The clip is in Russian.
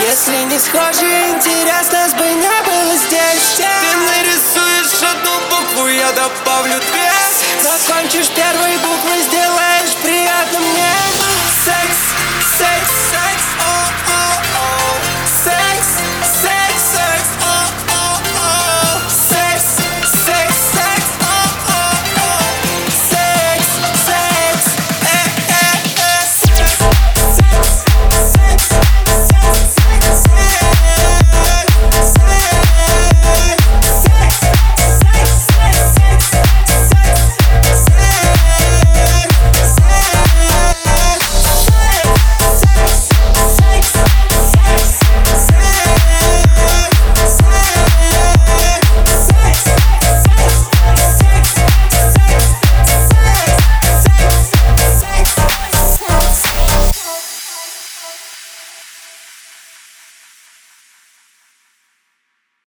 Если не схожи, интерес нас бы не было здесь. Ты нарисуешь одну букву, я добавлю две. Закончишь первой буквы, сделай